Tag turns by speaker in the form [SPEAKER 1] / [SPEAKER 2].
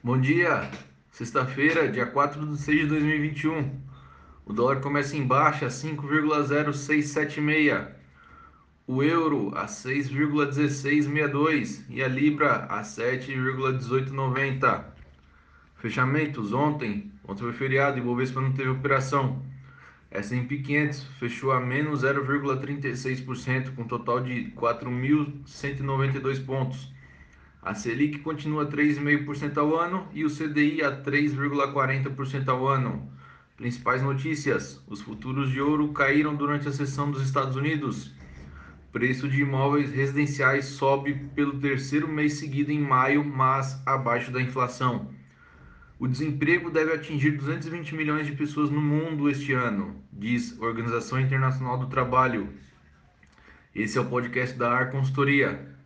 [SPEAKER 1] Bom dia, sexta-feira, dia 4 de 6 de 2021. O dólar começa em baixa, 5,0676. O euro a 6,1662 e a libra a 7,1890. Fechamentos ontem, ontem foi feriado e Bovespa não teve operação. S&P 500 fechou a menos 0,36% com um total de 4.192 pontos. A Selic continua 3,5% ao ano e o CDI a 3,40% ao ano. Principais notícias: os futuros de ouro caíram durante a sessão dos Estados Unidos. Preço de imóveis residenciais sobe pelo terceiro mês seguido em maio, mas abaixo da inflação. O desemprego deve atingir 220 milhões de pessoas no mundo este ano, diz a Organização Internacional do Trabalho. Esse é o podcast da AR Consultoria.